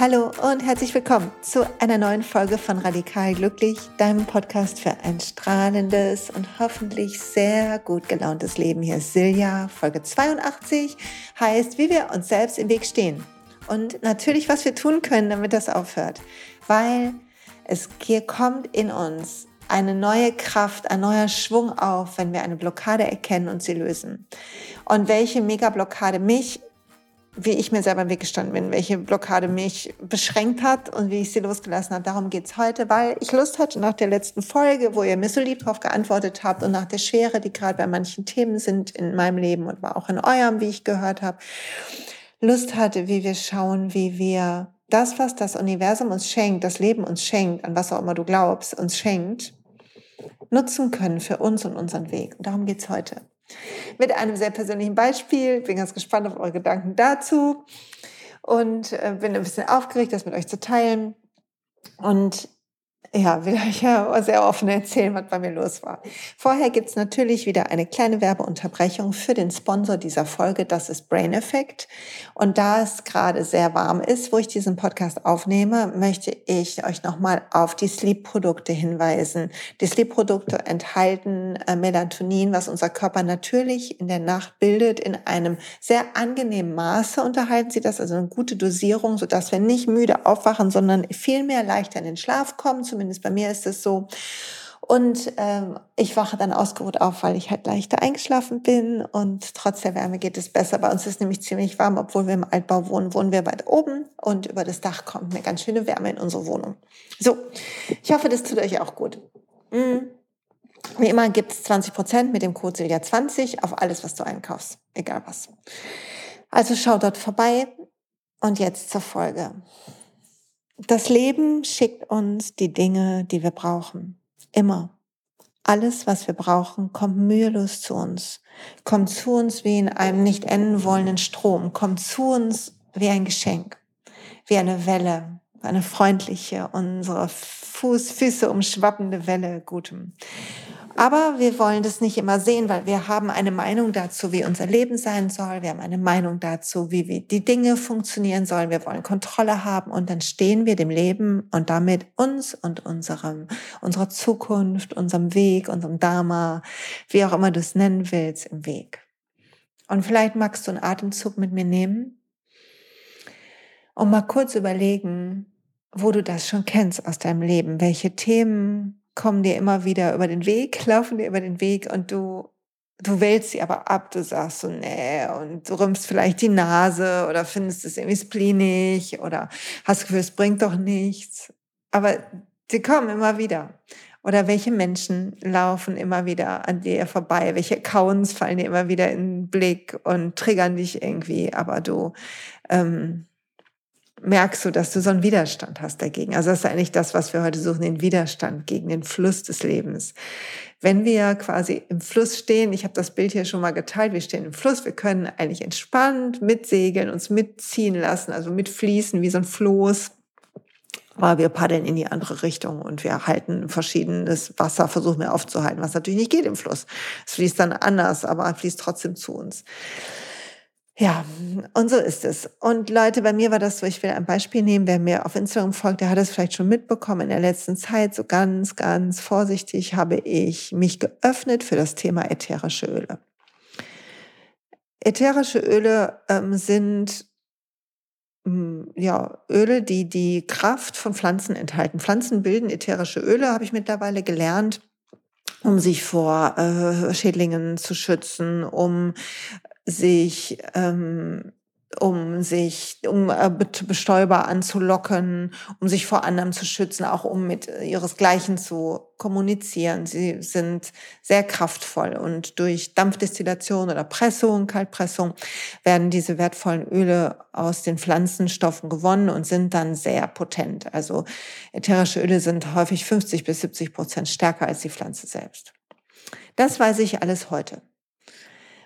Hallo und herzlich willkommen zu einer neuen Folge von Radikal Glücklich, deinem Podcast für ein strahlendes und hoffentlich sehr gut gelauntes Leben. Hier ist Silja, Folge 82 heißt, wie wir uns selbst im Weg stehen. Und natürlich, was wir tun können, damit das aufhört. Weil es hier kommt in uns eine neue Kraft, ein neuer Schwung auf, wenn wir eine Blockade erkennen und sie lösen. Und welche Mega-Blockade mich wie ich mir selber im Weg gestanden bin, welche Blockade mich beschränkt hat und wie ich sie losgelassen habe. Darum geht's heute, weil ich Lust hatte nach der letzten Folge, wo ihr mir so lieb drauf geantwortet habt und nach der Schwere, die gerade bei manchen Themen sind in meinem Leben und auch in eurem, wie ich gehört habe, Lust hatte, wie wir schauen, wie wir das, was das Universum uns schenkt, das Leben uns schenkt, an was auch immer du glaubst, uns schenkt, nutzen können für uns und unseren Weg. Und darum geht's heute mit einem sehr persönlichen Beispiel. Bin ganz gespannt auf eure Gedanken dazu und äh, bin ein bisschen aufgeregt, das mit euch zu teilen. Und ja, will euch ja sehr offen erzählen, was bei mir los war. Vorher gibt's natürlich wieder eine kleine Werbeunterbrechung für den Sponsor dieser Folge. Das ist Brain Effect. Und da es gerade sehr warm ist, wo ich diesen Podcast aufnehme, möchte ich euch nochmal auf die Sleep-Produkte hinweisen. Die Sleep-Produkte enthalten äh, Melatonin, was unser Körper natürlich in der Nacht bildet, in einem sehr angenehmen Maße unterhalten sie das, also eine gute Dosierung, sodass wir nicht müde aufwachen, sondern viel mehr leichter in den Schlaf kommen, Zumindest bei mir ist es so. Und ähm, ich wache dann ausgeruht auf, weil ich halt leichter eingeschlafen bin und trotz der Wärme geht es besser. Bei uns ist nämlich ziemlich warm, obwohl wir im Altbau wohnen, wohnen wir weit oben und über das Dach kommt eine ganz schöne Wärme in unsere Wohnung. So, ich hoffe, das tut euch auch gut. Mhm. Wie immer gibt es 20 Prozent mit dem Code Silja20 auf alles, was du einkaufst, egal was. Also schau dort vorbei und jetzt zur Folge. Das Leben schickt uns die Dinge, die wir brauchen. Immer. Alles, was wir brauchen, kommt mühelos zu uns. Kommt zu uns wie in einem nicht enden wollenden Strom. Kommt zu uns wie ein Geschenk. Wie eine Welle. Eine freundliche, unsere Fuß, Füße umschwappende Welle Gutem. Aber wir wollen das nicht immer sehen, weil wir haben eine Meinung dazu, wie unser Leben sein soll. Wir haben eine Meinung dazu, wie, die Dinge funktionieren sollen. Wir wollen Kontrolle haben und dann stehen wir dem Leben und damit uns und unserem, unserer Zukunft, unserem Weg, unserem Dharma, wie auch immer du es nennen willst, im Weg. Und vielleicht magst du einen Atemzug mit mir nehmen und mal kurz überlegen, wo du das schon kennst aus deinem Leben, welche Themen kommen dir immer wieder über den Weg, laufen dir über den Weg und du, du wählst sie aber ab, du sagst so, nee, und du rümpfst vielleicht die Nase oder findest es irgendwie splinig oder hast Gefühl, es bringt doch nichts. Aber sie kommen immer wieder. Oder welche Menschen laufen immer wieder an dir vorbei? Welche Accounts fallen dir immer wieder in den Blick und triggern dich irgendwie? Aber du ähm, merkst du, dass du so einen Widerstand hast dagegen. Also das ist eigentlich das, was wir heute suchen, den Widerstand gegen den Fluss des Lebens. Wenn wir quasi im Fluss stehen, ich habe das Bild hier schon mal geteilt, wir stehen im Fluss, wir können eigentlich entspannt mitsegeln, uns mitziehen lassen, also mitfließen wie so ein Floß. Aber wir paddeln in die andere Richtung und wir halten verschiedenes Wasser, versuchen wir aufzuhalten, was natürlich nicht geht im Fluss. Es fließt dann anders, aber fließt trotzdem zu uns. Ja, und so ist es. Und Leute, bei mir war das so, ich will ein Beispiel nehmen, wer mir auf Instagram folgt, der hat es vielleicht schon mitbekommen. In der letzten Zeit, so ganz, ganz vorsichtig, habe ich mich geöffnet für das Thema ätherische Öle. Ätherische Öle ähm, sind hm, ja, Öle, die die Kraft von Pflanzen enthalten. Pflanzen bilden ätherische Öle, habe ich mittlerweile gelernt um sich vor äh, Schädlingen zu schützen, um sich ähm, um sich, um äh, Bestäuber anzulocken, um sich vor anderem zu schützen, auch um mit ihresgleichen zu kommunizieren. Sie sind sehr kraftvoll und durch Dampfdestillation oder Pressung, Kaltpressung werden diese wertvollen Öle aus den Pflanzenstoffen gewonnen und sind dann sehr potent. Also ätherische Öle sind häufig 50 bis 70 Prozent stärker als die Pflanze selbst. Das weiß ich alles heute.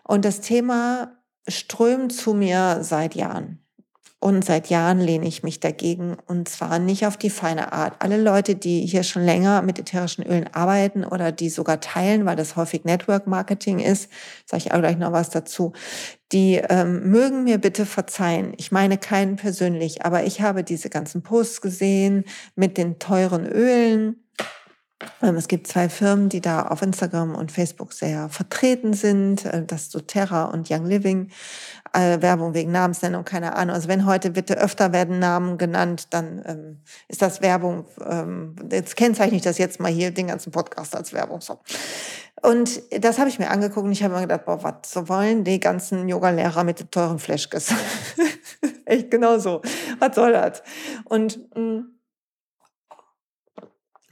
Und das Thema strömt zu mir seit Jahren. Und seit Jahren lehne ich mich dagegen und zwar nicht auf die feine Art. Alle Leute, die hier schon länger mit ätherischen Ölen arbeiten oder die sogar teilen, weil das häufig Network Marketing ist, sage ich auch gleich noch was dazu, die ähm, mögen mir bitte verzeihen. Ich meine keinen persönlich, aber ich habe diese ganzen Posts gesehen mit den teuren Ölen es gibt zwei Firmen, die da auf Instagram und Facebook sehr vertreten sind. Äh, das ist doTERRA und Young Living. Äh, Werbung wegen Namensnennung, keine Ahnung. Also wenn heute bitte öfter werden Namen genannt, dann ähm, ist das Werbung. Ähm, jetzt kennzeichne ich das jetzt mal hier, den ganzen Podcast als Werbung. So. Und das habe ich mir angeguckt und ich habe mir gedacht, boah, was so wollen die ganzen Yoga-Lehrer mit dem teuren Fleischkiss? Echt genau so. Was soll das? Und mh,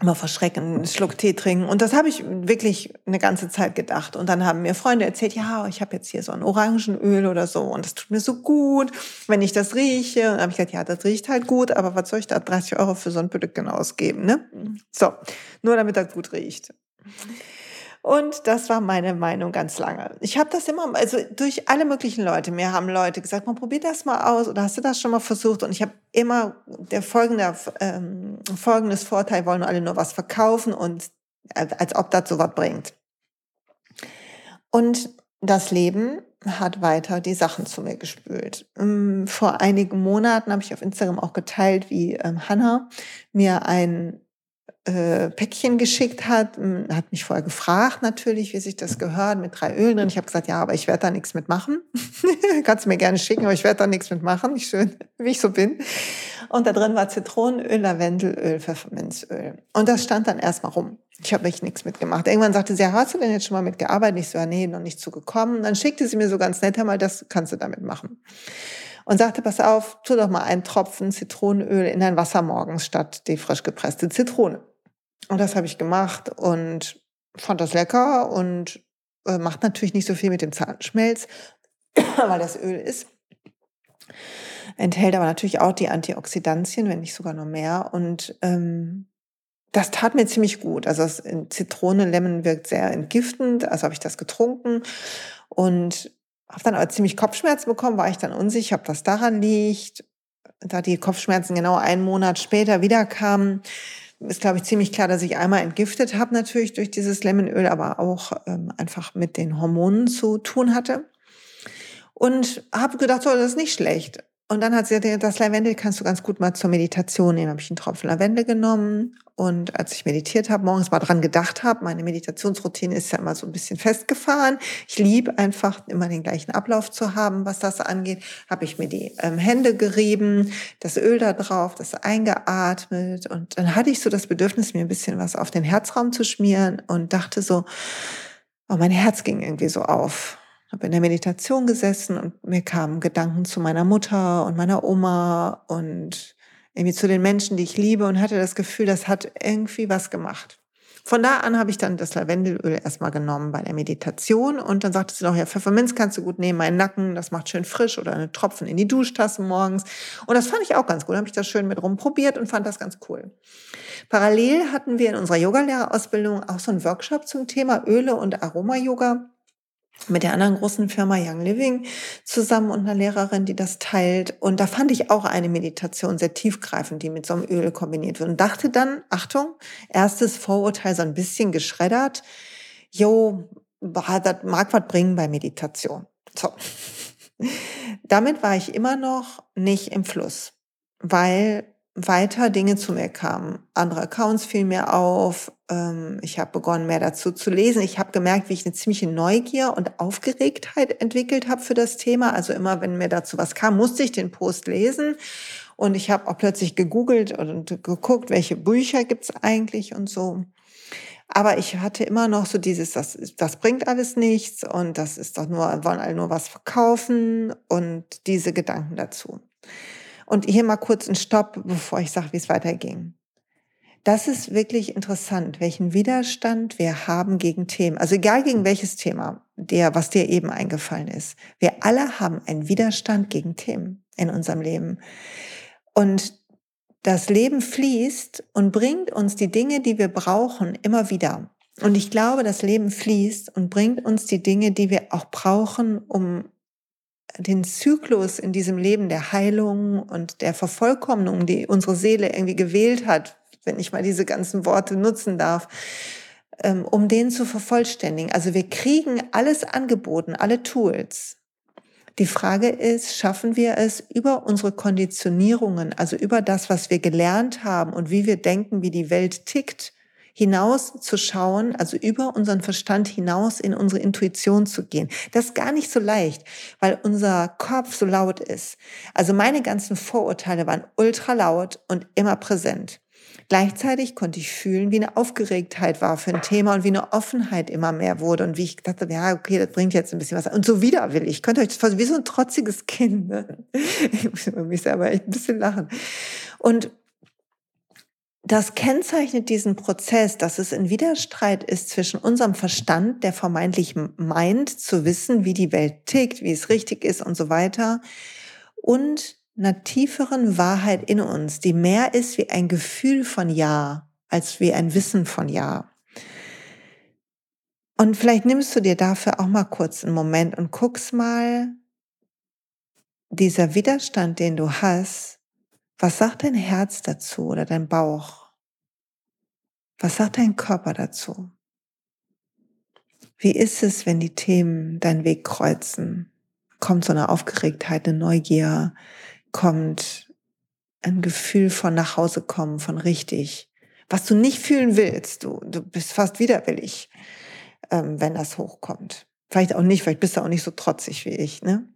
mm, immer verschrecken, einen Schluck Tee trinken. Und das habe ich wirklich eine ganze Zeit gedacht. Und dann haben mir Freunde erzählt, ja, ich habe jetzt hier so ein Orangenöl oder so und das tut mir so gut, wenn ich das rieche. Und dann habe ich gesagt, ja, das riecht halt gut, aber was soll ich da 30 Euro für so ein Produkt genau ausgeben? Ne? So, nur damit das gut riecht. Und das war meine Meinung ganz lange. Ich habe das immer, also durch alle möglichen Leute. Mir haben Leute gesagt, man probiert das mal aus oder hast du das schon mal versucht? Und ich habe immer der folgende, ähm, folgendes Vorteil, wollen alle nur was verkaufen und äh, als ob das so was bringt. Und das Leben hat weiter die Sachen zu mir gespült. Ähm, vor einigen Monaten habe ich auf Instagram auch geteilt, wie ähm, Hannah mir ein äh, Päckchen geschickt hat, hat mich vorher gefragt natürlich, wie sich das gehört, mit drei Ölen drin. Ich habe gesagt, ja, aber ich werde da nichts mitmachen. Kannst du mir gerne schicken, aber ich werde da nichts mitmachen. Nicht schön, wie ich so bin. Und da drin war Zitronenöl, Lavendelöl, Pfefferminzöl. Und das stand dann erstmal rum. Ich habe mich nichts mitgemacht. Irgendwann sagte sie, ja, hast du denn jetzt schon mal mitgearbeitet? Ich so, ja, nee, noch nicht zugekommen. Dann schickte sie mir so ganz nett, mal, das kannst du damit machen und sagte, pass auf, tu doch mal einen Tropfen Zitronenöl in dein Wasser morgens statt die frisch gepresste Zitrone. Und das habe ich gemacht und fand das lecker und äh, macht natürlich nicht so viel mit dem Zahnschmelz, weil das Öl ist. Enthält aber natürlich auch die Antioxidantien, wenn nicht sogar noch mehr. Und ähm, das tat mir ziemlich gut. Also das Zitrone, Lemon wirkt sehr entgiftend. Also habe ich das getrunken und habe dann aber ziemlich Kopfschmerzen bekommen, war ich dann unsicher, ob das daran liegt. Da die Kopfschmerzen genau einen Monat später wiederkamen, ist, glaube ich, ziemlich klar, dass ich einmal entgiftet habe, natürlich durch dieses Lemonöl, aber auch ähm, einfach mit den Hormonen zu tun hatte. Und habe gedacht, so, das ist nicht schlecht. Und dann hat sie gesagt, das Lavendel kannst du ganz gut mal zur Meditation nehmen. Habe ich einen Tropfen Lavendel genommen und als ich meditiert habe, morgens mal dran gedacht habe, meine Meditationsroutine ist ja immer so ein bisschen festgefahren. Ich liebe einfach immer den gleichen Ablauf zu haben, was das angeht. Habe ich mir die ähm, Hände gerieben, das Öl da drauf, das eingeatmet und dann hatte ich so das Bedürfnis, mir ein bisschen was auf den Herzraum zu schmieren und dachte so, oh, mein Herz ging irgendwie so auf habe in der Meditation gesessen und mir kamen Gedanken zu meiner Mutter und meiner Oma und irgendwie zu den Menschen, die ich liebe und hatte das Gefühl, das hat irgendwie was gemacht. Von da an habe ich dann das Lavendelöl erstmal genommen bei der Meditation und dann sagte sie noch, ja, Pfefferminz kannst du gut nehmen, meinen Nacken, das macht schön frisch oder eine Tropfen in die Duschtasse morgens. Und das fand ich auch ganz gut, habe ich das schön mit rumprobiert und fand das ganz cool. Parallel hatten wir in unserer Yogalehrerausbildung auch so einen Workshop zum Thema Öle und Aroma-Yoga mit der anderen großen Firma Young Living zusammen und einer Lehrerin, die das teilt. Und da fand ich auch eine Meditation sehr tiefgreifend, die mit so einem Öl kombiniert wird. Und dachte dann, Achtung, erstes Vorurteil so ein bisschen geschreddert. Jo, das mag was bringen bei Meditation. So. Damit war ich immer noch nicht im Fluss, weil weiter Dinge zu mir kamen. Andere Accounts fielen mir auf. Ähm, ich habe begonnen, mehr dazu zu lesen. Ich habe gemerkt, wie ich eine ziemliche Neugier und Aufgeregtheit entwickelt habe für das Thema. Also immer, wenn mir dazu was kam, musste ich den Post lesen. Und ich habe auch plötzlich gegoogelt und geguckt, welche Bücher gibt's eigentlich und so. Aber ich hatte immer noch so dieses, das, das bringt alles nichts und das ist doch nur, wollen alle nur was verkaufen und diese Gedanken dazu. Und hier mal kurz ein Stopp, bevor ich sage, wie es weiterging. Das ist wirklich interessant, welchen Widerstand wir haben gegen Themen. Also egal gegen welches Thema, der, was dir eben eingefallen ist. Wir alle haben einen Widerstand gegen Themen in unserem Leben. Und das Leben fließt und bringt uns die Dinge, die wir brauchen, immer wieder. Und ich glaube, das Leben fließt und bringt uns die Dinge, die wir auch brauchen, um den Zyklus in diesem Leben der Heilung und der Vervollkommnung, die unsere Seele irgendwie gewählt hat, wenn ich mal diese ganzen Worte nutzen darf, ähm, um den zu vervollständigen. Also wir kriegen alles angeboten, alle Tools. Die Frage ist, schaffen wir es über unsere Konditionierungen, also über das, was wir gelernt haben und wie wir denken, wie die Welt tickt, hinaus zu schauen, also über unseren Verstand hinaus in unsere Intuition zu gehen. Das ist gar nicht so leicht, weil unser Kopf so laut ist. Also meine ganzen Vorurteile waren ultra laut und immer präsent. Gleichzeitig konnte ich fühlen, wie eine Aufgeregtheit war für ein Thema und wie eine Offenheit immer mehr wurde und wie ich dachte, ja, okay, das bringt jetzt ein bisschen was. Und so widerwillig. Ich könnte euch das vorstellen, wie so ein trotziges Kind. Ne? Ich muss über mich selber echt ein bisschen lachen. Und das kennzeichnet diesen Prozess, dass es ein Widerstreit ist zwischen unserem Verstand, der vermeintlich meint zu wissen, wie die Welt tickt, wie es richtig ist und so weiter, und einer tieferen Wahrheit in uns, die mehr ist wie ein Gefühl von Ja, als wie ein Wissen von Ja. Und vielleicht nimmst du dir dafür auch mal kurz einen Moment und guckst mal, dieser Widerstand, den du hast, was sagt dein Herz dazu oder dein Bauch? Was sagt dein Körper dazu? Wie ist es, wenn die Themen deinen Weg kreuzen? Kommt so eine Aufgeregtheit, eine Neugier? Kommt ein Gefühl von nach Hause kommen, von richtig? Was du nicht fühlen willst, du, du bist fast widerwillig, ähm, wenn das hochkommt. Vielleicht auch nicht, vielleicht bist du auch nicht so trotzig wie ich, ne?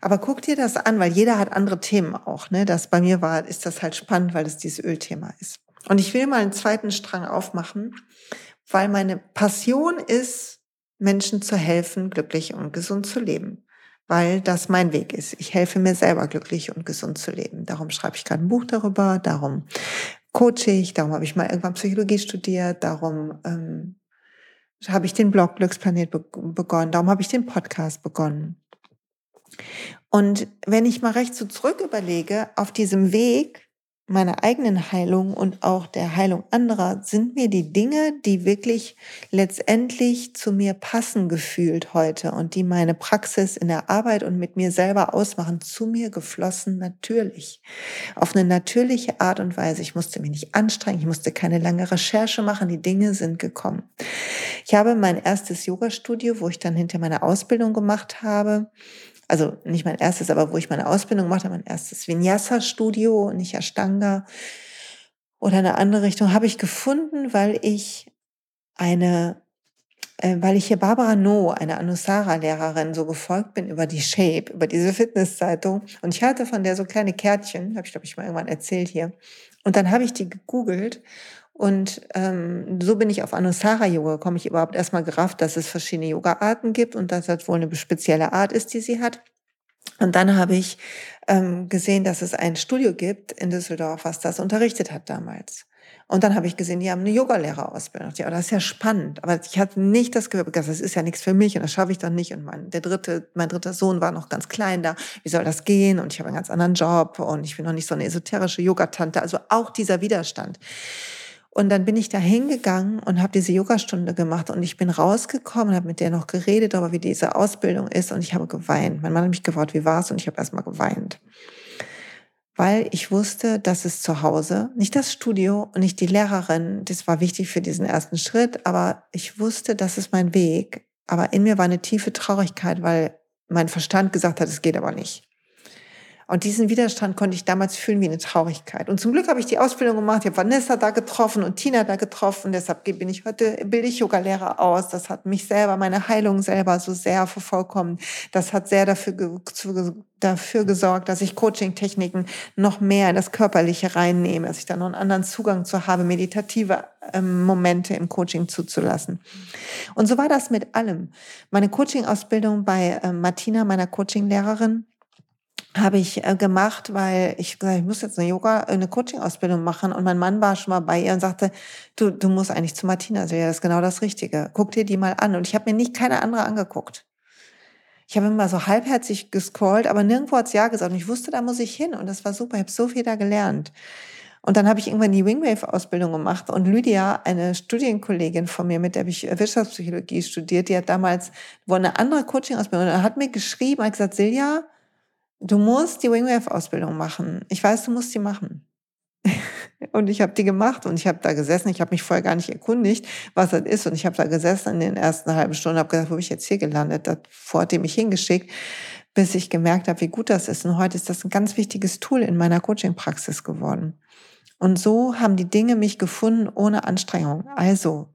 Aber guck dir das an, weil jeder hat andere Themen auch. Ne? Das bei mir war, ist das halt spannend, weil es dieses Ölthema ist. Und ich will mal einen zweiten Strang aufmachen, weil meine Passion ist, Menschen zu helfen, glücklich und gesund zu leben. Weil das mein Weg ist. Ich helfe mir selber, glücklich und gesund zu leben. Darum schreibe ich gerade ein Buch darüber, darum coache ich, darum habe ich mal irgendwann Psychologie studiert, darum ähm, habe ich den Blog Glücksplanet be begonnen, darum habe ich den Podcast begonnen. Und wenn ich mal recht so zurück überlege, auf diesem Weg meiner eigenen Heilung und auch der Heilung anderer sind mir die Dinge, die wirklich letztendlich zu mir passen gefühlt heute und die meine Praxis in der Arbeit und mit mir selber ausmachen, zu mir geflossen natürlich. Auf eine natürliche Art und Weise. Ich musste mich nicht anstrengen, ich musste keine lange Recherche machen, die Dinge sind gekommen. Ich habe mein erstes Yoga-Studio, wo ich dann hinter meine Ausbildung gemacht habe, also nicht mein erstes, aber wo ich meine Ausbildung gemacht mein erstes Vinyasa-Studio, nicht Ashtanga oder eine andere Richtung, habe ich gefunden, weil ich eine, äh, weil ich hier Barbara No, eine Anusara-Lehrerin, so gefolgt bin über die Shape, über diese Fitnesszeitung. Und ich hatte von der so kleine Kärtchen, habe ich glaube ich mal irgendwann erzählt hier. Und dann habe ich die gegoogelt und ähm, so bin ich auf Anusara Yoga gekommen. Ich überhaupt erstmal gerafft, dass es verschiedene Yoga-Arten gibt und dass das wohl eine spezielle Art ist, die sie hat. Und dann habe ich ähm, gesehen, dass es ein Studio gibt in Düsseldorf, was das unterrichtet hat damals. Und dann habe ich gesehen, die haben eine Yogalehrerausbildung. Ja, das ist ja spannend. Aber ich hatte nicht das Gefühl, das ist ja nichts für mich und das schaffe ich doch nicht. Und mein, der dritte, mein dritter Sohn war noch ganz klein da. Wie soll das gehen? Und ich habe einen ganz anderen Job und ich bin noch nicht so eine esoterische Yogatante. Also auch dieser Widerstand. Und dann bin ich da hingegangen und habe diese Yogastunde gemacht und ich bin rausgekommen, habe mit der noch geredet, aber wie diese Ausbildung ist und ich habe geweint. Mein Mann hat mich gefragt, wie war's und ich habe erstmal geweint. Weil ich wusste, dass es zu Hause, nicht das Studio und nicht die Lehrerin, das war wichtig für diesen ersten Schritt, aber ich wusste, das ist mein Weg. Aber in mir war eine tiefe Traurigkeit, weil mein Verstand gesagt hat, es geht aber nicht. Und diesen Widerstand konnte ich damals fühlen wie eine Traurigkeit. Und zum Glück habe ich die Ausbildung gemacht. Ich habe Vanessa da getroffen und Tina da getroffen. Deshalb bin ich heute, bilde ich Yoga-Lehrer aus. Das hat mich selber, meine Heilung selber so sehr vervollkommen. Das hat sehr dafür, dafür gesorgt, dass ich Coaching-Techniken noch mehr in das Körperliche reinnehme, dass ich da noch einen anderen Zugang zu habe, meditative ähm, Momente im Coaching zuzulassen. Und so war das mit allem. Meine Coaching-Ausbildung bei äh, Martina, meiner Coaching-Lehrerin, habe ich äh, gemacht, weil ich gesagt, ich muss jetzt eine Yoga, eine Coaching-Ausbildung machen und mein Mann war schon mal bei ihr und sagte, du, du musst eigentlich zu Martina, also das ist genau das Richtige. Guck dir die mal an. Und ich habe mir nicht keine andere angeguckt. Ich habe immer so halbherzig gescrollt, aber nirgendwo hat's ja gesagt. Und ich wusste, da muss ich hin. Und das war super. Ich habe so viel da gelernt. Und dann habe ich irgendwann die Wingwave-Ausbildung gemacht. Und Lydia, eine Studienkollegin von mir, mit der habe ich Wirtschaftspsychologie studiert, die hat damals wo eine andere Coaching-Ausbildung. Hat mir geschrieben, hat gesagt, Silja, du musst die Wingwave-Ausbildung machen. Ich weiß, du musst die machen. und ich habe die gemacht und ich habe da gesessen. Ich habe mich vorher gar nicht erkundigt, was das ist. Und ich habe da gesessen in den ersten halben Stunden, habe gesagt, wo bin ich jetzt hier gelandet? Davor hat mich hingeschickt. bis ich gemerkt habe, wie gut das ist. Und heute ist das ein ganz wichtiges Tool in meiner Coaching-Praxis geworden. Und so haben die Dinge mich gefunden ohne Anstrengung. Also,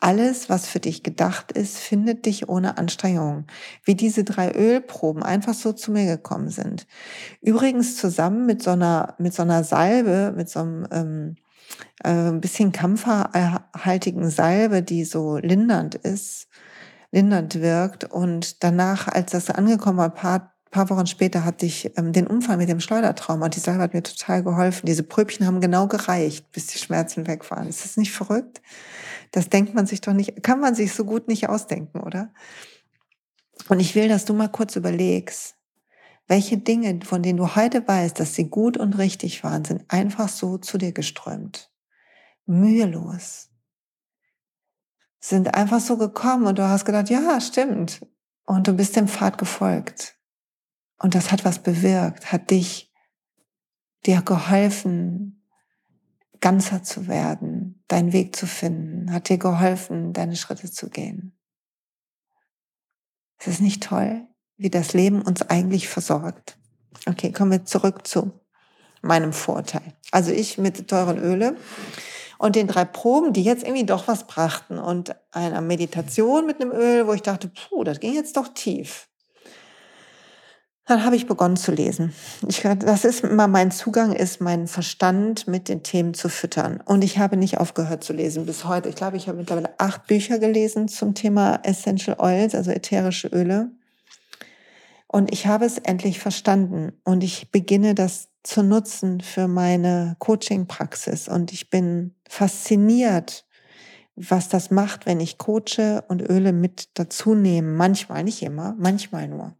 alles, was für dich gedacht ist, findet dich ohne Anstrengung. Wie diese drei Ölproben einfach so zu mir gekommen sind. Übrigens zusammen mit so einer, mit so einer Salbe, mit so einem ähm, äh, ein bisschen kampferhaltigen Salbe, die so lindernd ist, lindernd wirkt. Und danach, als das angekommen war, paar, paar Wochen später hatte ich ähm, den Unfall mit dem Schleudertrauma. Und die Salbe hat mir total geholfen. Diese Pröbchen haben genau gereicht, bis die Schmerzen weg waren. Ist das nicht verrückt? Das denkt man sich doch nicht, kann man sich so gut nicht ausdenken, oder? Und ich will, dass du mal kurz überlegst, welche Dinge, von denen du heute weißt, dass sie gut und richtig waren, sind einfach so zu dir geströmt. Mühelos. Sind einfach so gekommen und du hast gedacht, ja, stimmt. Und du bist dem Pfad gefolgt. Und das hat was bewirkt, hat dich, dir geholfen, ganzer zu werden, deinen Weg zu finden, hat dir geholfen, deine Schritte zu gehen. Ist es nicht toll? wie das Leben uns eigentlich versorgt. Okay, kommen wir zurück zu meinem Vorteil. Also ich mit teuren Öle und den drei Proben, die jetzt irgendwie doch was brachten und einer Meditation mit einem Öl, wo ich dachte, puh, das ging jetzt doch tief. Dann habe ich begonnen zu lesen. Ich, das ist immer mein Zugang, ist mein Verstand mit den Themen zu füttern. Und ich habe nicht aufgehört zu lesen bis heute. Ich glaube, ich habe mittlerweile acht Bücher gelesen zum Thema Essential Oils, also ätherische Öle. Und ich habe es endlich verstanden und ich beginne das zu nutzen für meine Coaching-Praxis. Und ich bin fasziniert, was das macht, wenn ich coache und Öle mit dazu nehme. Manchmal, nicht immer, manchmal nur.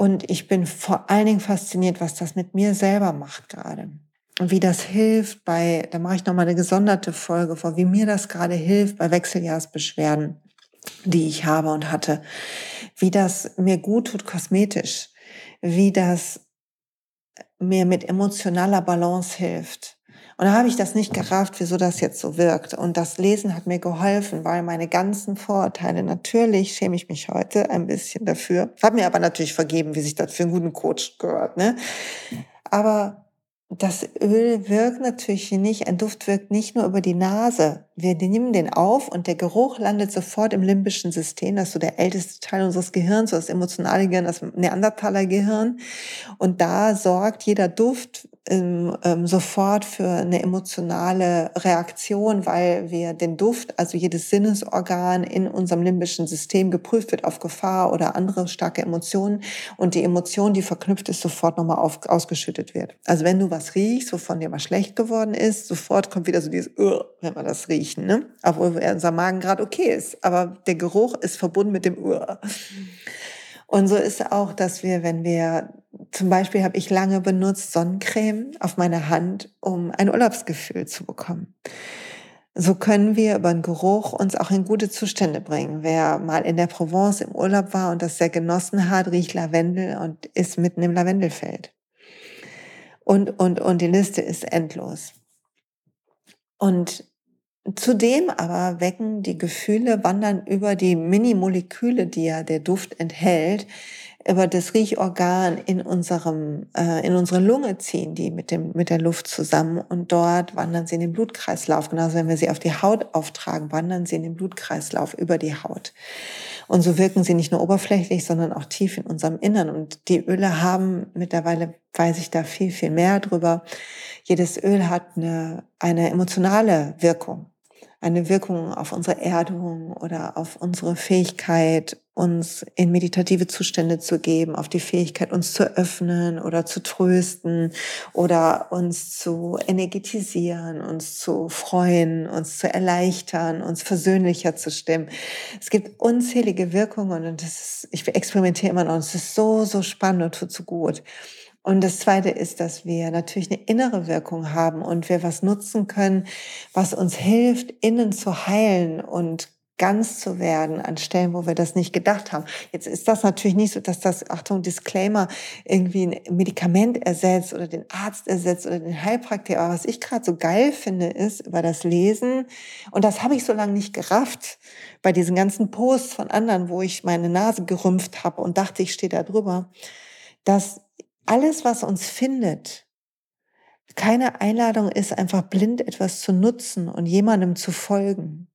Und ich bin vor allen Dingen fasziniert, was das mit mir selber macht gerade. Und wie das hilft bei, da mache ich nochmal eine gesonderte Folge vor, wie mir das gerade hilft bei Wechseljahrsbeschwerden die ich habe und hatte, wie das mir gut tut kosmetisch, wie das mir mit emotionaler Balance hilft. Und da habe ich das nicht gerafft, wieso das jetzt so wirkt. Und das Lesen hat mir geholfen, weil meine ganzen Vorurteile, natürlich schäme ich mich heute ein bisschen dafür, habe mir aber natürlich vergeben, wie sich das für einen guten Coach gehört. Ne? Aber das Öl wirkt natürlich nicht, ein Duft wirkt nicht nur über die Nase. Wir nehmen den auf und der Geruch landet sofort im limbischen System. Das ist so der älteste Teil unseres Gehirns, so das emotionale Gehirn, das Neandertaler Gehirn. Und da sorgt jeder Duft ähm, ähm, sofort für eine emotionale Reaktion, weil wir den Duft, also jedes Sinnesorgan in unserem limbischen System geprüft wird auf Gefahr oder andere starke Emotionen und die Emotion, die verknüpft ist, sofort nochmal auf, ausgeschüttet wird. Also wenn du was riechst, wovon dir mal schlecht geworden ist, sofort kommt wieder so dieses, uh, wenn wir das riechen, ne? obwohl unser Magen gerade okay ist, aber der Geruch ist verbunden mit dem uh. Und so ist auch, dass wir, wenn wir, zum Beispiel habe ich lange benutzt Sonnencreme auf meiner Hand, um ein Urlaubsgefühl zu bekommen. So können wir über den Geruch uns auch in gute Zustände bringen. Wer mal in der Provence im Urlaub war und das sehr genossen hat, riecht Lavendel und ist mitten im Lavendelfeld. Und, und, und die Liste ist endlos. Und Zudem aber wecken die Gefühle, wandern über die Minimoleküle, die ja der Duft enthält, über das Riechorgan in unserem äh, in unsere Lunge ziehen die mit dem mit der Luft zusammen und dort wandern sie in den Blutkreislauf. Genauso wenn wir sie auf die Haut auftragen wandern sie in den Blutkreislauf über die Haut. Und so wirken sie nicht nur oberflächlich sondern auch tief in unserem Innern. Und die Öle haben mittlerweile weiß ich da viel viel mehr drüber. Jedes Öl hat eine eine emotionale Wirkung eine Wirkung auf unsere Erdung oder auf unsere Fähigkeit, uns in meditative Zustände zu geben, auf die Fähigkeit, uns zu öffnen oder zu trösten oder uns zu energetisieren, uns zu freuen, uns zu erleichtern, uns versöhnlicher zu stimmen. Es gibt unzählige Wirkungen und das ist, ich experimentiere immer noch und es ist so, so spannend und tut so gut. Und das Zweite ist, dass wir natürlich eine innere Wirkung haben und wir was nutzen können, was uns hilft, innen zu heilen und ganz zu werden an Stellen, wo wir das nicht gedacht haben. Jetzt ist das natürlich nicht so, dass das, Achtung, Disclaimer, irgendwie ein Medikament ersetzt oder den Arzt ersetzt oder den Heilpraktiker. Aber was ich gerade so geil finde, ist über das Lesen, und das habe ich so lange nicht gerafft, bei diesen ganzen Posts von anderen, wo ich meine Nase gerümpft habe und dachte, ich stehe da drüber, dass alles, was uns findet, keine Einladung ist, einfach blind etwas zu nutzen und jemandem zu folgen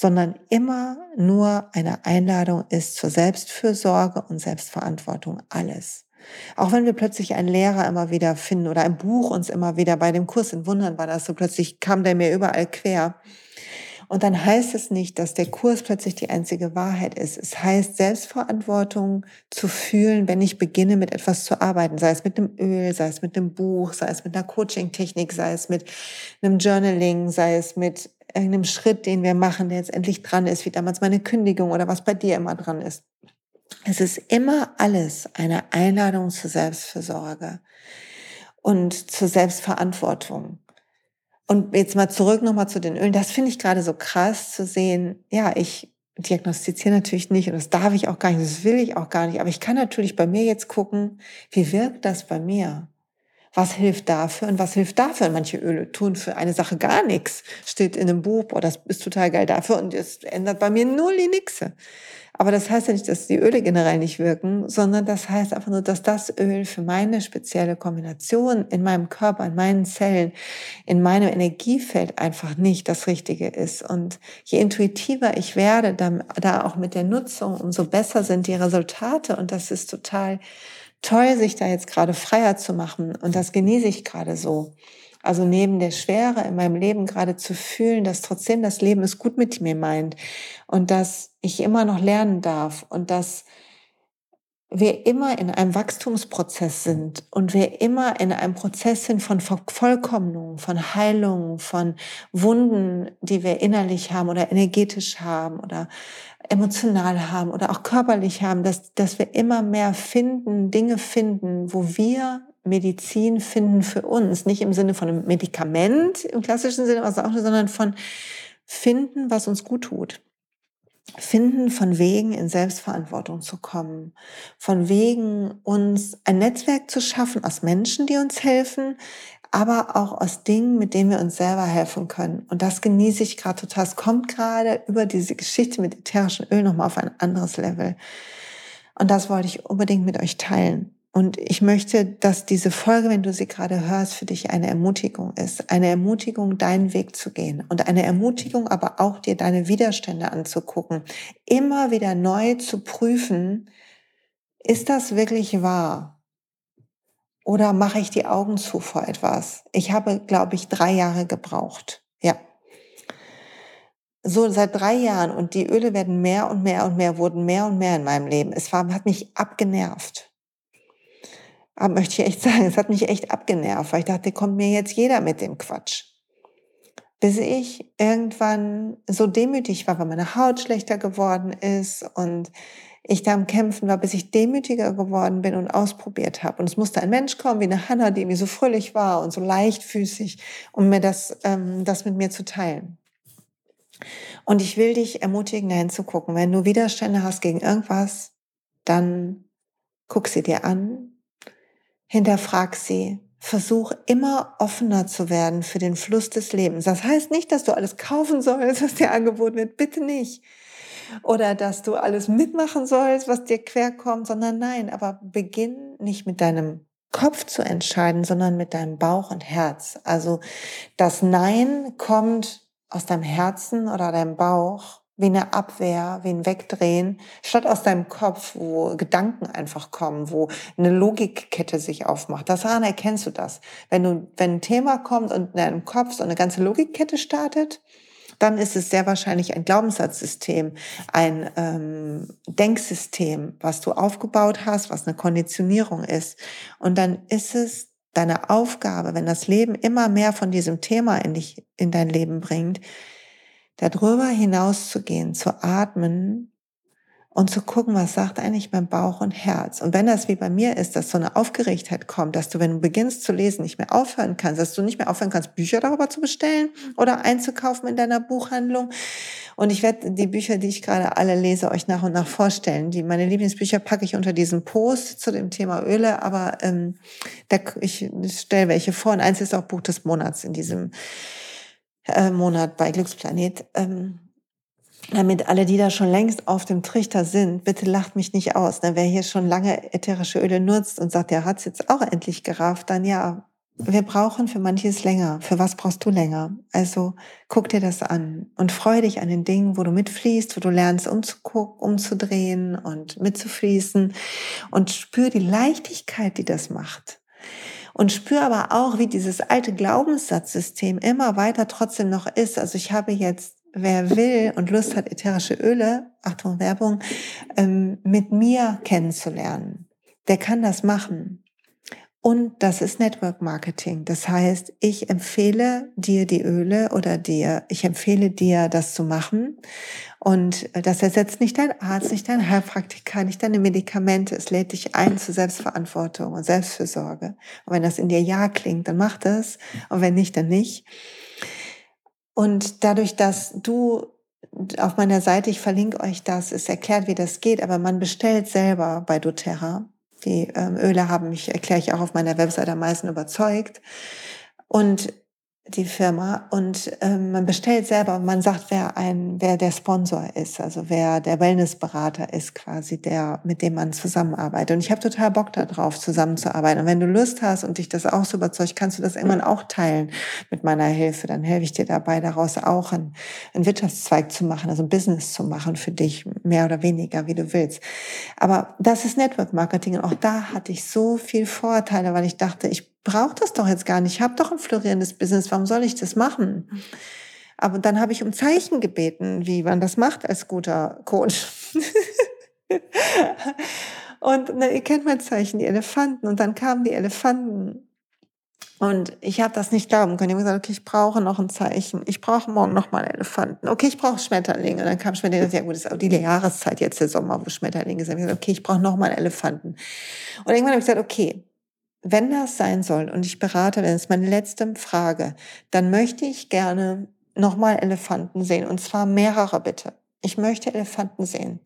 sondern immer nur eine Einladung ist zur Selbstfürsorge und Selbstverantwortung alles. Auch wenn wir plötzlich einen Lehrer immer wieder finden oder ein Buch uns immer wieder bei dem Kurs in Wundern war das so plötzlich kam der mir überall quer. Und dann heißt es nicht, dass der Kurs plötzlich die einzige Wahrheit ist. Es heißt, Selbstverantwortung zu fühlen, wenn ich beginne, mit etwas zu arbeiten, sei es mit einem Öl, sei es mit einem Buch, sei es mit einer Coaching-Technik, sei es mit einem Journaling, sei es mit irgendeinem Schritt, den wir machen, der jetzt endlich dran ist, wie damals meine Kündigung oder was bei dir immer dran ist. Es ist immer alles eine Einladung zur Selbstversorge und zur Selbstverantwortung. Und jetzt mal zurück nochmal zu den Ölen. Das finde ich gerade so krass zu sehen. Ja, ich diagnostiziere natürlich nicht und das darf ich auch gar nicht, das will ich auch gar nicht. Aber ich kann natürlich bei mir jetzt gucken, wie wirkt das bei mir? was hilft dafür und was hilft dafür. manche Öle tun für eine Sache gar nichts. Steht in einem Buch, boah, das ist total geil dafür und es ändert bei mir null die Nixe. Aber das heißt ja nicht, dass die Öle generell nicht wirken, sondern das heißt einfach nur, dass das Öl für meine spezielle Kombination in meinem Körper, in meinen Zellen, in meinem Energiefeld einfach nicht das Richtige ist. Und je intuitiver ich werde, da auch mit der Nutzung, umso besser sind die Resultate. Und das ist total toll, sich da jetzt gerade freier zu machen. Und das genieße ich gerade so. Also neben der Schwere in meinem Leben gerade zu fühlen, dass trotzdem das Leben es gut mit mir meint und dass ich immer noch lernen darf und dass wir immer in einem Wachstumsprozess sind und wir immer in einem Prozess sind von Vervollkommnung, von Heilung, von Wunden, die wir innerlich haben oder energetisch haben oder emotional haben oder auch körperlich haben, dass, dass wir immer mehr finden, Dinge finden, wo wir Medizin finden für uns, nicht im Sinne von einem Medikament im klassischen Sinne, sondern von finden, was uns gut tut finden von Wegen in Selbstverantwortung zu kommen, von Wegen uns ein Netzwerk zu schaffen aus Menschen, die uns helfen, aber auch aus Dingen, mit denen wir uns selber helfen können. Und das genieße ich gerade total. Es kommt gerade über diese Geschichte mit ätherischem Öl nochmal auf ein anderes Level. Und das wollte ich unbedingt mit euch teilen. Und ich möchte, dass diese Folge, wenn du sie gerade hörst, für dich eine Ermutigung ist. Eine Ermutigung, deinen Weg zu gehen. Und eine Ermutigung, aber auch dir deine Widerstände anzugucken. Immer wieder neu zu prüfen, ist das wirklich wahr? Oder mache ich die Augen zu vor etwas? Ich habe, glaube ich, drei Jahre gebraucht. Ja. So seit drei Jahren und die Öle werden mehr und mehr und mehr, wurden mehr und mehr in meinem Leben. Es war, hat mich abgenervt. Aber möchte ich echt sagen, es hat mich echt abgenervt, weil ich dachte, kommt mir jetzt jeder mit dem Quatsch. Bis ich irgendwann so demütig war, weil meine Haut schlechter geworden ist und ich da am Kämpfen war, bis ich demütiger geworden bin und ausprobiert habe. Und es musste ein Mensch kommen wie eine Hanna, die mir so fröhlich war und so leichtfüßig, um mir das, ähm, das mit mir zu teilen. Und ich will dich ermutigen, dahin zu gucken. Wenn du Widerstände hast gegen irgendwas, dann guck sie dir an, Hinterfrag sie. Versuch immer offener zu werden für den Fluss des Lebens. Das heißt nicht, dass du alles kaufen sollst, was dir angeboten wird. Bitte nicht. Oder dass du alles mitmachen sollst, was dir querkommt, sondern nein, aber beginn nicht mit deinem Kopf zu entscheiden, sondern mit deinem Bauch und Herz. Also das Nein kommt aus deinem Herzen oder deinem Bauch wie eine Abwehr, wie ein Wegdrehen, statt aus deinem Kopf, wo Gedanken einfach kommen, wo eine Logikkette sich aufmacht. Daran erkennst du das. Wenn du, wenn ein Thema kommt und in deinem Kopf so eine ganze Logikkette startet, dann ist es sehr wahrscheinlich ein Glaubenssatzsystem, ein ähm, Denksystem, was du aufgebaut hast, was eine Konditionierung ist. Und dann ist es deine Aufgabe, wenn das Leben immer mehr von diesem Thema in dich, in dein Leben bringt, darüber hinauszugehen, zu atmen und zu gucken, was sagt eigentlich mein Bauch und Herz. Und wenn das wie bei mir ist, dass so eine Aufgeregtheit kommt, dass du, wenn du beginnst zu lesen, nicht mehr aufhören kannst, dass du nicht mehr aufhören kannst, Bücher darüber zu bestellen oder einzukaufen in deiner Buchhandlung. Und ich werde die Bücher, die ich gerade alle lese, euch nach und nach vorstellen. Die, meine Lieblingsbücher packe ich unter diesen Post zu dem Thema Öle, aber ähm, da, ich stelle welche vor. Und eins ist auch Buch des Monats in diesem äh, Monat bei Glücksplanet. Ähm, damit alle, die da schon längst auf dem Trichter sind, bitte lacht mich nicht aus. Denn wer hier schon lange ätherische Öle nutzt und sagt, der hat's jetzt auch endlich gerafft, dann ja, wir brauchen für manches länger. Für was brauchst du länger? Also guck dir das an und freu dich an den Dingen, wo du mitfließt, wo du lernst umzugucken, umzudrehen und mitzufließen und spür die Leichtigkeit, die das macht. Und spür aber auch, wie dieses alte Glaubenssatzsystem immer weiter trotzdem noch ist. Also ich habe jetzt wer will und Lust hat, ätherische Öle, Achtung Werbung, ähm, mit mir kennenzulernen, der kann das machen. Und das ist Network Marketing. Das heißt, ich empfehle dir die Öle oder dir, ich empfehle dir, das zu machen. Und das ersetzt nicht dein Arzt, nicht dein Heilpraktiker, nicht deine Medikamente. Es lädt dich ein zur Selbstverantwortung und Selbstfürsorge. Und wenn das in dir ja klingt, dann mach das. Und wenn nicht, dann nicht. Und dadurch, dass du auf meiner Seite, ich verlinke euch das, es erklärt, wie das geht, aber man bestellt selber bei doTERRA. Die ähm, Öle haben mich, erkläre ich auch auf meiner Webseite am meisten überzeugt. Und die Firma und ähm, man bestellt selber, man sagt, wer ein, wer der Sponsor ist, also wer der Wellnessberater ist, quasi der, mit dem man zusammenarbeitet. Und ich habe total Bock darauf, zusammenzuarbeiten. Und wenn du Lust hast und dich das auch so überzeugt, kannst du das irgendwann auch teilen mit meiner Hilfe. Dann helfe ich dir dabei, daraus auch einen, einen Wirtschaftszweig zu machen, also ein Business zu machen für dich, mehr oder weniger, wie du willst. Aber das ist Network Marketing und auch da hatte ich so viel Vorteile, weil ich dachte, ich brauche das doch jetzt gar nicht. Ich habe doch ein florierendes Business. Warum soll ich das machen? Aber dann habe ich um Zeichen gebeten, wie man das macht als guter Coach. und na, ihr kennt mein Zeichen, die Elefanten. Und dann kamen die Elefanten. Und ich habe das nicht glauben können. Ich habe gesagt, okay, ich brauche noch ein Zeichen. Ich brauche morgen noch mal Elefanten. Okay, ich brauche Schmetterlinge. Und dann kam Schmetterlinge. Ja gut, das ist auch die Jahreszeit jetzt der Sommer, wo Schmetterlinge sind. Ich gesagt, okay, ich brauche noch mal Elefanten. Und irgendwann habe ich gesagt, okay, wenn das sein soll und ich berate, das ist meine letzte Frage, dann möchte ich gerne nochmal Elefanten sehen und zwar mehrere bitte. Ich möchte Elefanten sehen.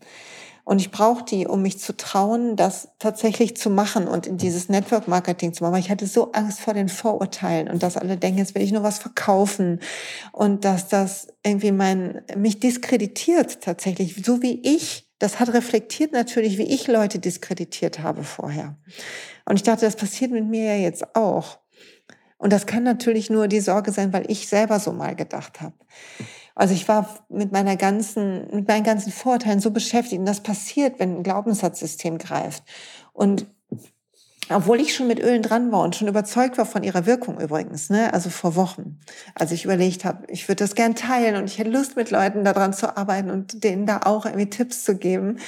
Und ich brauche die, um mich zu trauen, das tatsächlich zu machen und in dieses Network Marketing zu machen. Weil ich hatte so Angst vor den Vorurteilen und dass alle denken, jetzt will ich nur was verkaufen und dass das irgendwie mein, mich diskreditiert tatsächlich, so wie ich. Das hat reflektiert natürlich, wie ich Leute diskreditiert habe vorher. Und ich dachte, das passiert mit mir ja jetzt auch. Und das kann natürlich nur die Sorge sein, weil ich selber so mal gedacht habe. Also ich war mit meiner ganzen, mit meinen ganzen Vorurteilen so beschäftigt. Und das passiert, wenn ein Glaubenssatzsystem greift. Und obwohl ich schon mit Ölen dran war und schon überzeugt war von ihrer Wirkung übrigens, ne? also vor Wochen, als ich überlegt habe, ich würde das gern teilen und ich hätte Lust mit Leuten daran zu arbeiten und denen da auch irgendwie Tipps zu geben,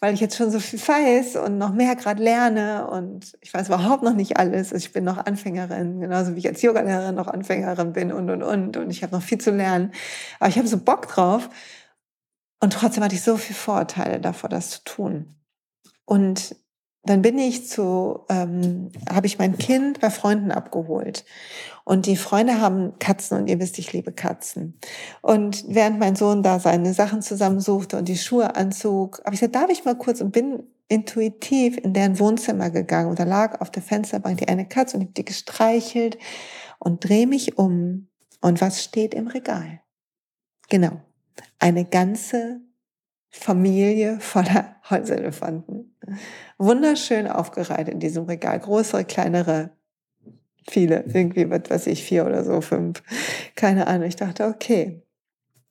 weil ich jetzt schon so viel weiß und noch mehr gerade lerne und ich weiß überhaupt noch nicht alles. Also ich bin noch Anfängerin, genauso wie ich als Yogalehrerin noch Anfängerin bin und und und und ich habe noch viel zu lernen, aber ich habe so Bock drauf und trotzdem hatte ich so viel Vorurteile davor, das zu tun. Und dann bin ich zu, ähm, habe ich mein Kind bei Freunden abgeholt. Und die Freunde haben Katzen und ihr wisst, ich liebe Katzen. Und während mein Sohn da seine Sachen zusammensuchte und die Schuhe anzog, habe ich gesagt, darf ich mal kurz und bin intuitiv in deren Wohnzimmer gegangen und da lag auf der Fensterbank die eine Katze und ich habe die gestreichelt und drehe mich um. Und was steht im Regal? Genau. Eine ganze Familie voller Holzelefanten. Wunderschön aufgereiht in diesem Regal. Größere, kleinere, viele. Irgendwie, was weiß ich, vier oder so, fünf. Keine Ahnung. Ich dachte, okay.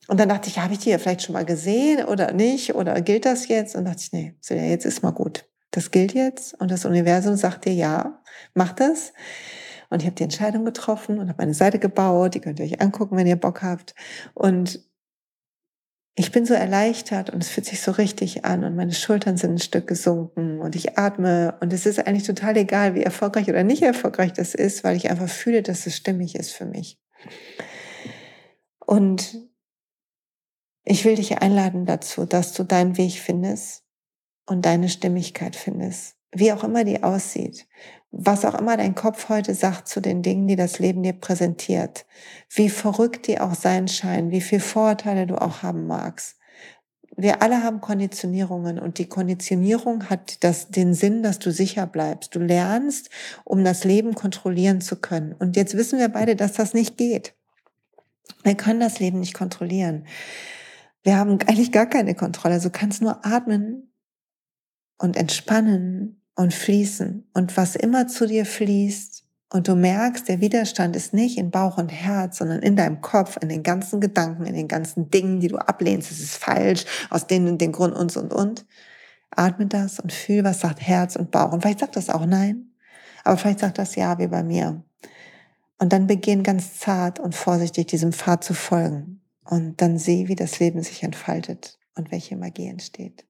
Und dann dachte ich, habe ich die ja vielleicht schon mal gesehen oder nicht? Oder gilt das jetzt? Und dachte ich, nee, jetzt ist mal gut. Das gilt jetzt. Und das Universum sagt dir, ja, mach das. Und ich habe die Entscheidung getroffen und habe meine Seite gebaut. Die könnt ihr euch angucken, wenn ihr Bock habt. Und ich bin so erleichtert und es fühlt sich so richtig an und meine Schultern sind ein Stück gesunken und ich atme und es ist eigentlich total egal, wie erfolgreich oder nicht erfolgreich das ist, weil ich einfach fühle, dass es stimmig ist für mich. Und ich will dich einladen dazu, dass du deinen Weg findest und deine Stimmigkeit findest, wie auch immer die aussieht, was auch immer dein Kopf heute sagt zu den Dingen, die das Leben dir präsentiert, wie verrückt die auch sein scheinen, wie viel Vorurteile du auch haben magst. Wir alle haben Konditionierungen und die Konditionierung hat das, den Sinn, dass du sicher bleibst. Du lernst, um das Leben kontrollieren zu können. Und jetzt wissen wir beide, dass das nicht geht. Wir können das Leben nicht kontrollieren. Wir haben eigentlich gar keine Kontrolle. Also kannst nur atmen und entspannen und fließen. Und was immer zu dir fließt und du merkst, der Widerstand ist nicht in Bauch und Herz, sondern in deinem Kopf, in den ganzen Gedanken, in den ganzen Dingen, die du ablehnst, es ist falsch, aus denen und den Grund und und und. Atme das und fühl, was sagt Herz und Bauch. Und vielleicht sagt das auch nein, aber vielleicht sagt das ja, wie bei mir. Und dann beginn ganz zart und vorsichtig diesem Pfad zu folgen. Und dann sieh, wie das Leben sich entfaltet und welche Magie entsteht.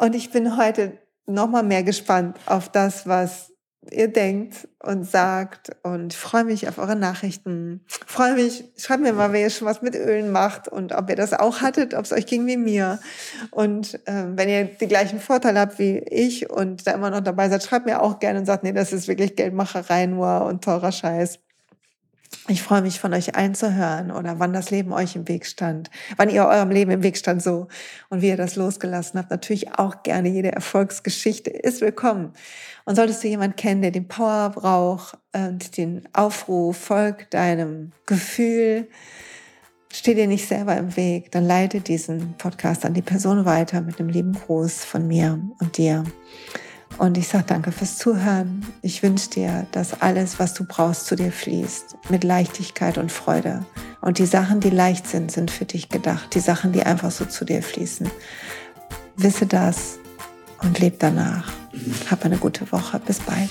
Und ich bin heute noch mal mehr gespannt auf das, was ihr denkt und sagt und freue mich auf eure Nachrichten. Freue mich, schreibt mir mal, wer ihr schon was mit Ölen macht und ob ihr das auch hattet, ob es euch ging wie mir. Und äh, wenn ihr die gleichen Vorteile habt wie ich und da immer noch dabei seid, schreibt mir auch gerne und sagt, nee, das ist wirklich Geldmacherei nur und teurer Scheiß. Ich freue mich von euch einzuhören oder wann das Leben euch im Weg stand, wann ihr eurem Leben im Weg stand so und wie ihr das losgelassen habt. Natürlich auch gerne jede Erfolgsgeschichte ist willkommen. Und solltest du jemanden kennen, der den Power braucht und den Aufruf, folg deinem Gefühl, steh dir nicht selber im Weg, dann leite diesen Podcast an die Person weiter mit einem lieben Gruß von mir und dir. Und ich sage danke fürs Zuhören. Ich wünsche dir, dass alles, was du brauchst, zu dir fließt, mit Leichtigkeit und Freude. Und die Sachen, die leicht sind, sind für dich gedacht. Die Sachen, die einfach so zu dir fließen. Wisse das und leb danach. Hab eine gute Woche. Bis bald.